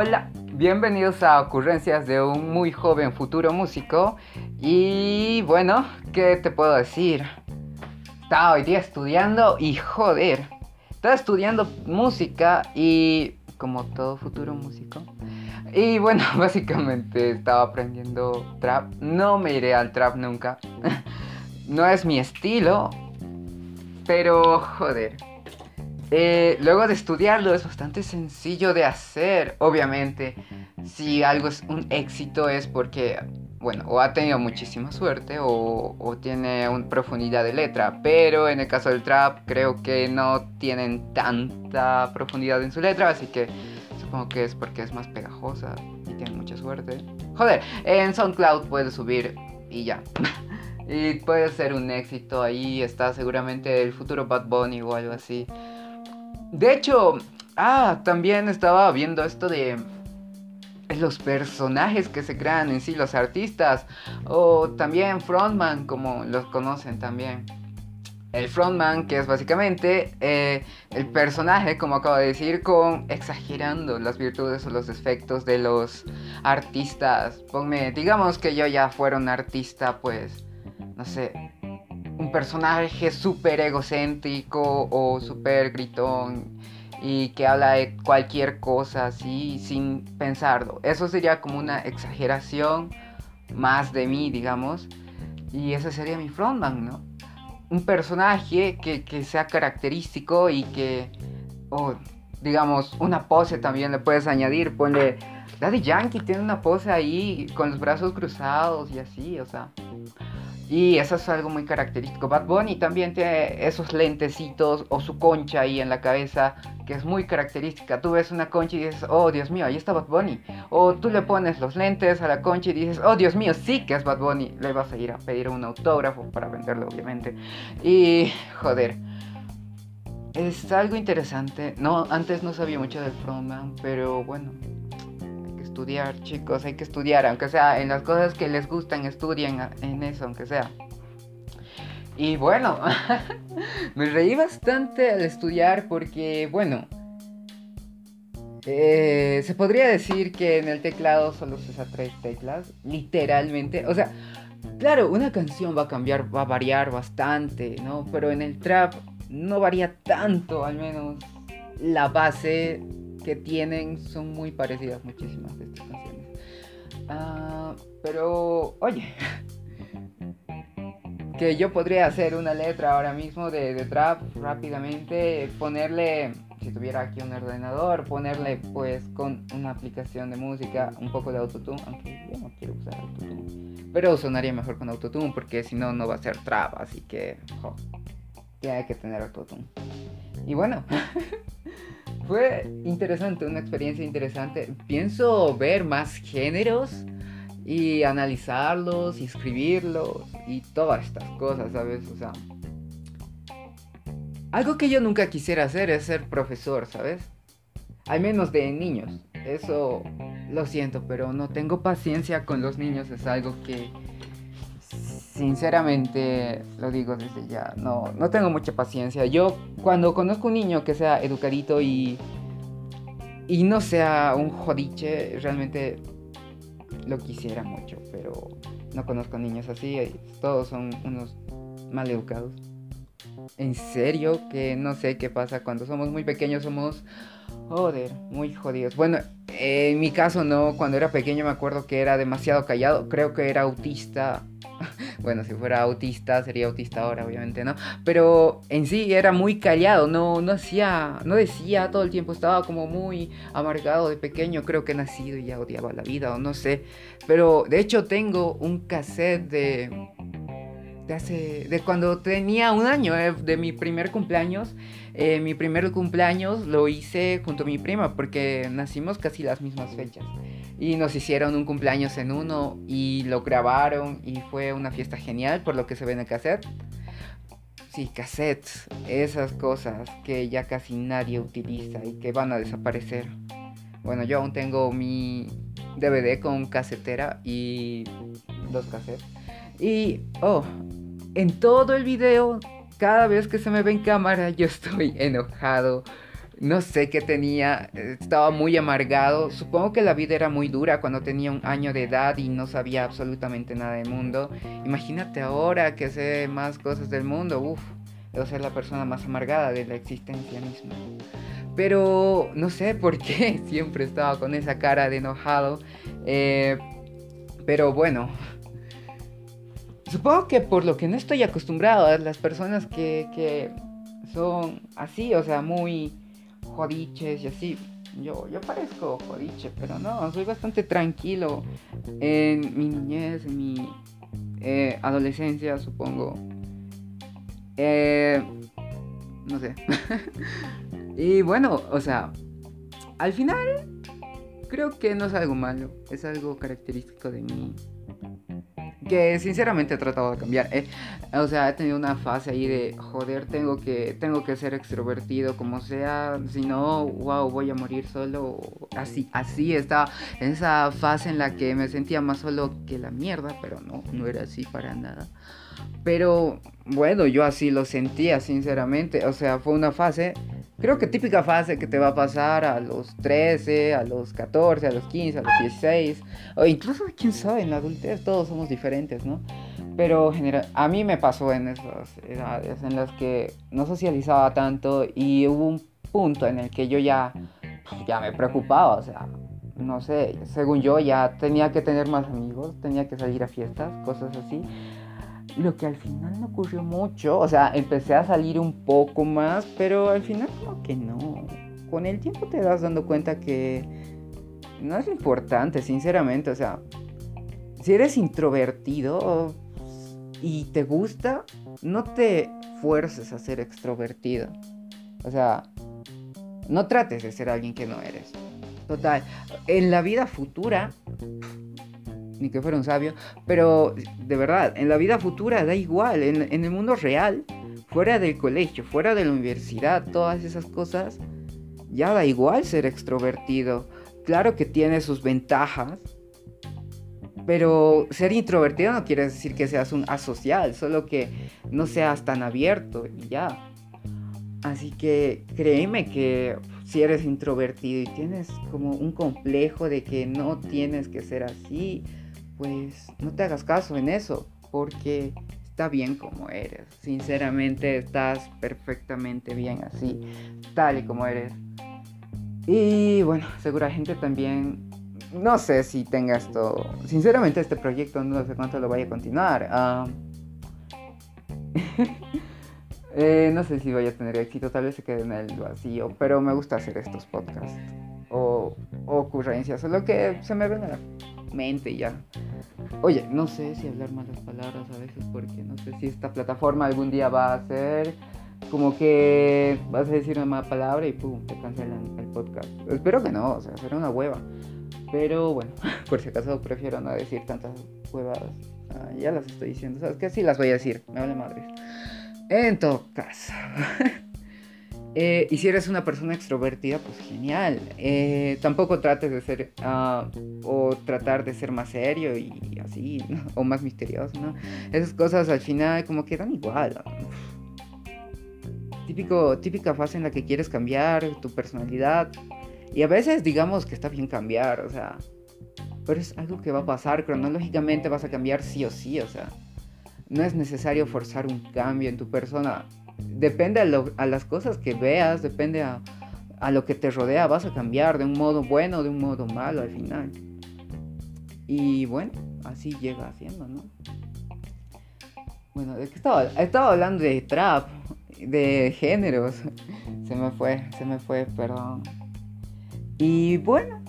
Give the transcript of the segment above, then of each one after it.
Hola, bienvenidos a Ocurrencias de un muy joven futuro músico. Y bueno, ¿qué te puedo decir? Estaba hoy día estudiando y joder, estaba estudiando música y como todo futuro músico. Y bueno, básicamente estaba aprendiendo trap. No me iré al trap nunca. no es mi estilo. Pero joder, eh, luego de estudiarlo es bastante sencillo de hacer, obviamente. Si algo es un éxito es porque, bueno, o ha tenido muchísima suerte o, o tiene una profundidad de letra. Pero en el caso del trap creo que no tienen tanta profundidad en su letra, así que supongo que es porque es más pegajosa y tienen mucha suerte. Joder, en SoundCloud puedes subir y ya. y puede ser un éxito ahí, está seguramente el futuro Bad Bunny o algo así. De hecho, ah, también estaba viendo esto de los personajes que se crean en sí, los artistas, o también frontman, como los conocen también. El frontman, que es básicamente eh, el personaje, como acabo de decir, con exagerando las virtudes o los defectos de los artistas. Ponme, digamos que yo ya fuera un artista, pues, no sé, un personaje súper egocéntrico o súper gritón y que habla de cualquier cosa así sin pensarlo. Eso sería como una exageración más de mí, digamos. Y ese sería mi frontman, ¿no? Un personaje que, que sea característico y que, o digamos, una pose también le puedes añadir. Ponle, Daddy Yankee tiene una pose ahí con los brazos cruzados y así, o sea. Y eso es algo muy característico. Bad Bunny también tiene esos lentecitos o su concha ahí en la cabeza que es muy característica. Tú ves una concha y dices, oh Dios mío, ahí está Bad Bunny. O tú le pones los lentes a la concha y dices, oh Dios mío, sí que es Bad Bunny. Le vas a ir a pedir un autógrafo para venderlo, obviamente. Y joder. Es algo interesante. No, antes no sabía mucho del frontman, pero bueno, chicos, hay que estudiar, aunque sea en las cosas que les gustan, estudien en eso, aunque sea. Y bueno, me reí bastante al estudiar porque, bueno, eh, se podría decir que en el teclado solo se usa tres teclas, literalmente. O sea, claro, una canción va a cambiar, va a variar bastante, ¿no? Pero en el trap no varía tanto, al menos la base que tienen son muy parecidas muchísimas de estas canciones. Ah, pero, oye, que yo podría hacer una letra ahora mismo de, de, trap rápidamente, ponerle, si tuviera aquí un ordenador, ponerle pues con una aplicación de música un poco de autotune, aunque yo no quiero usar autotune, pero sonaría mejor con autotune porque si no, no va a ser trap, así que, jo, hay que tener autotune. Y bueno. fue interesante, una experiencia interesante. Pienso ver más géneros y analizarlos y escribirlos y todas estas cosas, ¿sabes? O sea, algo que yo nunca quisiera hacer es ser profesor, ¿sabes? Al menos de niños. Eso lo siento, pero no tengo paciencia con los niños. Es algo que sinceramente lo digo desde ya, no, no tengo mucha paciencia. Yo cuando conozco un niño que sea educadito y, y no sea un jodiche, realmente lo quisiera mucho, pero no conozco niños así, todos son unos mal educados. En serio, que no sé qué pasa cuando somos muy pequeños, somos, joder, muy jodidos. Bueno, en mi caso no, cuando era pequeño me acuerdo que era demasiado callado, creo que era autista bueno, si fuera autista, sería autista ahora, obviamente, ¿no? Pero en sí era muy callado, no, no hacía, no decía todo el tiempo, estaba como muy amargado de pequeño, creo que nacido y ya odiaba la vida, o no sé. Pero de hecho tengo un cassette de de cuando tenía un año, eh, de mi primer cumpleaños. Eh, mi primer cumpleaños lo hice junto a mi prima porque nacimos casi las mismas fechas. Y nos hicieron un cumpleaños en uno y lo grabaron y fue una fiesta genial por lo que se ve en el cassette. Sí, cassettes, esas cosas que ya casi nadie utiliza y que van a desaparecer. Bueno, yo aún tengo mi DVD con casetera y dos cassettes. Y, oh, en todo el video, cada vez que se me ve en cámara, yo estoy enojado. no sé qué tenía, estaba muy amargado. Supongo que la vida era muy dura cuando tenía un año de edad y no sabía absolutamente nada del mundo. Imagínate ahora que sé más cosas del mundo, uff, debo ser la persona más amargada de la existencia misma. Pero no sé por qué siempre estaba con esa cara de enojado. Eh, pero bueno, supongo que por lo que no estoy acostumbrado a las personas que, que son así, o sea, muy jodiches y así. Yo, yo parezco jodiche, pero no, soy bastante tranquilo en mi niñez, en mi eh, adolescencia, supongo. Eh, no sé. y bueno, o sea, al final creo que no es algo malo, es algo característico de mí que sinceramente he tratado de cambiar. Eh. O sea, he tenido una fase ahí de, joder, tengo que, tengo que ser extrovertido como sea, si no, wow, voy a morir solo. Así, así estaba en esa fase en la que me sentía más solo que la mierda, pero no, no era así para nada. Pero bueno, yo así lo sentía, sinceramente. O sea, fue una fase Creo que típica fase que te va a pasar a los 13, a los 14, a los 15, a los 16, o incluso, quién sabe, en la adultez todos somos diferentes, ¿no? Pero general, a mí me pasó en esas edades en las que no socializaba tanto y hubo un punto en el que yo ya, ya me preocupaba, o sea, no sé, según yo ya tenía que tener más amigos, tenía que salir a fiestas, cosas así. Lo que al final no ocurrió mucho, o sea, empecé a salir un poco más, pero al final como que no. Con el tiempo te das dando cuenta que no es importante, sinceramente, o sea, si eres introvertido y te gusta, no te fuerces a ser extrovertido. O sea, no trates de ser alguien que no eres. Total, en la vida futura ni que fuera un sabio, pero de verdad, en la vida futura da igual, en, el mundo real, fuera del colegio, fuera de la universidad, todas esas cosas, ya da igual ser extrovertido. Claro que tiene sus ventajas, pero ser introvertido no quiere decir que seas un asocial, solo que no seas tan abierto y ya. Así que créeme que si eres introvertido y tienes como un complejo de que no tienes que ser así, pues no te hagas caso en eso, porque está bien como eres. Sinceramente estás perfectamente bien así, tal y como eres. Y bueno, seguramente también, no sé si tenga esto, sinceramente este proyecto no sé cuánto lo vaya a continuar. Ah, eh, no sé si vaya a tener éxito, tal vez se quede en el vacío, pero me gusta hacer estos podcasts o, ocurrencias, o lo que se me venga mente ya. Oye, no sé si hablar malas palabras a veces porque no sé si esta plataforma algún día va a ser como que vas a decir una mala palabra y pum, te cancelan el podcast. Espero que no, o sea, será una hueva. Pero bueno, por si acaso prefiero no decir tantas huevadas. Ah, ya las estoy diciendo, ¿sabes qué? Sí las voy a decir, me vale madre. En todo caso. Eh, y si eres una persona extrovertida, pues genial. Eh, tampoco trates de ser ah, o tratar de ser más serio y así, o más misterioso, ¿no? Esas cosas al final como que dan igual. Típico, típica fase en la que quieres cambiar tu personalidad. Y a veces digamos que está bien cambiar, o sea, pero es algo que va a pasar, cronológicamente vas a cambiar sí o sí, o sea, no es necesario forzar un cambio en tu persona depende a, las cosas que veas, depende a, lo que te rodea, vas a cambiar de un modo bueno o de un modo malo al final. Y bueno, así llega haciendo, ¿no? Bueno, ¿de qué estaba? Estaba hablando de trap, de géneros. Se me fue, se me fue, perdón. Y bueno,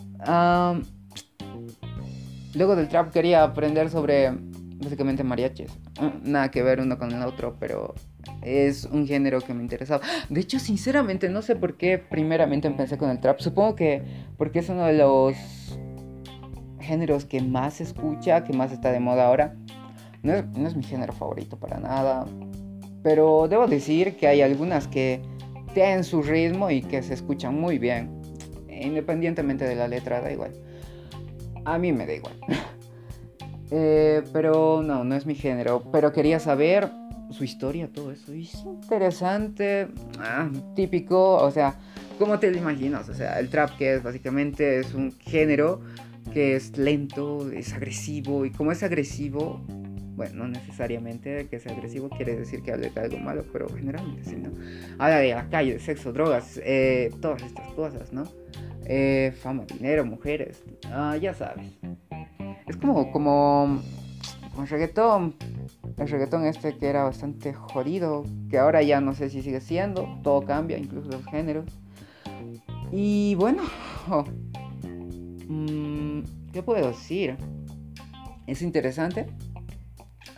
luego del trap quería aprender sobre básicamente mariachis. Nada que ver uno con el otro, pero es un género que me interesaba. De hecho, sinceramente, no sé por qué primeramente empecé con el trap. Supongo que porque es uno de los géneros que más se escucha, que más está de moda ahora. No es, no es mi género favorito para nada. Pero debo decir que hay algunas que tienen su ritmo y que se escuchan muy bien. Independientemente de la letra, da igual. A mí me da igual. Eh, pero no, no es mi género. Pero quería saber su historia, todo eso. Y es interesante, ah, típico, o sea, ¿Cómo te lo imaginas? O sea, el trap que es básicamente es un género que es lento, es agresivo y como es agresivo, bueno, no necesariamente que sea agresivo quiere decir que hable de algo malo, pero generalmente sí, ¿no? Habla de la calle, de sexo, drogas, eh, todas estas cosas, ¿no? Eh, fama, dinero, mujeres, ah, ya sabes. Es como, como, con reggaetón, el reggaetón este que era bastante jodido, que ahora ya no sé si sigue siendo, todo cambia, incluso los géneros. Y bueno, mm, ¿qué puedo decir? Es interesante.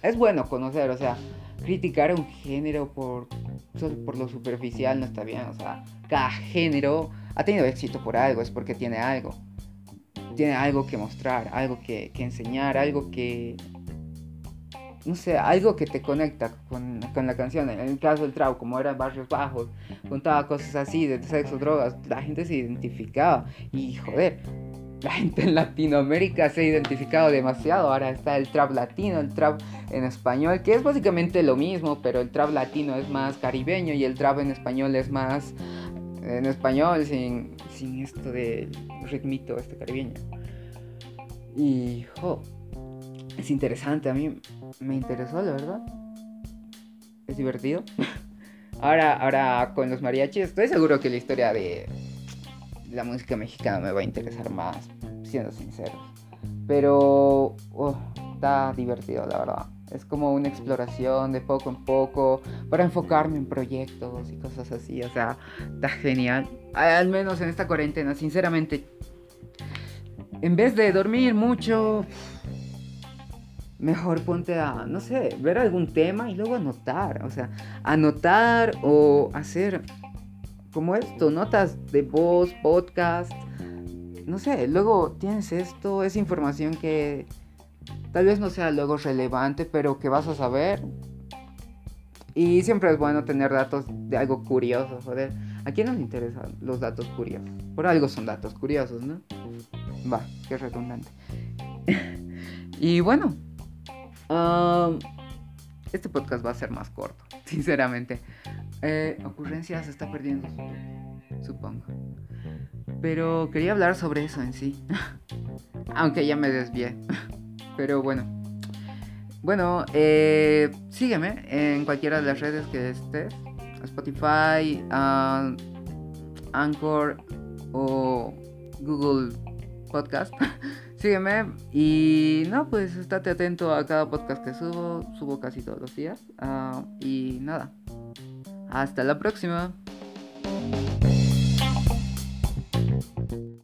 Es bueno conocer, o sea, criticar un género por, por lo superficial no está bien. O sea, cada género ha tenido éxito por algo, es porque tiene algo. Tiene algo que mostrar, algo que enseñar, algo que, no sé, algo que te conecta con, la canción. En el caso del trap, como eran barrios bajos, contaba cosas así de sexo, drogas, la gente se identificaba. Y joder, la gente en Latinoamérica se ha identificado demasiado. Ahora está el trap latino, el trap en español, que es básicamente lo mismo, pero el trap latino es más caribeño y el trap en español es más en español sin, sin esto del ritmito este caribeño. Y jo, es interesante, a mí me interesó, la verdad. Es divertido. ahora, ahora con los mariachis, estoy seguro que la historia de la música mexicana me va a interesar más, siendo sincero. Pero oh, está divertido, la verdad. Es como una exploración de poco en poco para enfocarme en proyectos y cosas así. O sea, está genial. Al menos en esta cuarentena, sinceramente. En vez de dormir mucho, mejor ponte a, no sé, ver algún tema y luego anotar. O sea, anotar o hacer como esto, notas de voz, podcast. No sé, luego tienes esto, esa información que tal vez no sea luego relevante, pero que vas a saber. Y siempre es bueno tener datos de algo curioso, joder. ¿A quién no le interesan los datos curiosos? Por algo son datos curiosos, ¿no? Va, qué redundante. y bueno, este podcast va a ser más corto, sinceramente. Eh, ocurrencia se está perdiendo, supongo. Pero quería hablar sobre eso en sí. Aunque ya me desvié. Pero bueno. Bueno, eh, sígueme en cualquiera de las redes que estés. Spotify, uh, Anchor o Google Podcast. Sígueme y no, pues estate atento a cada podcast que subo. Subo casi todos los días. Ah, y nada. Hasta la próxima.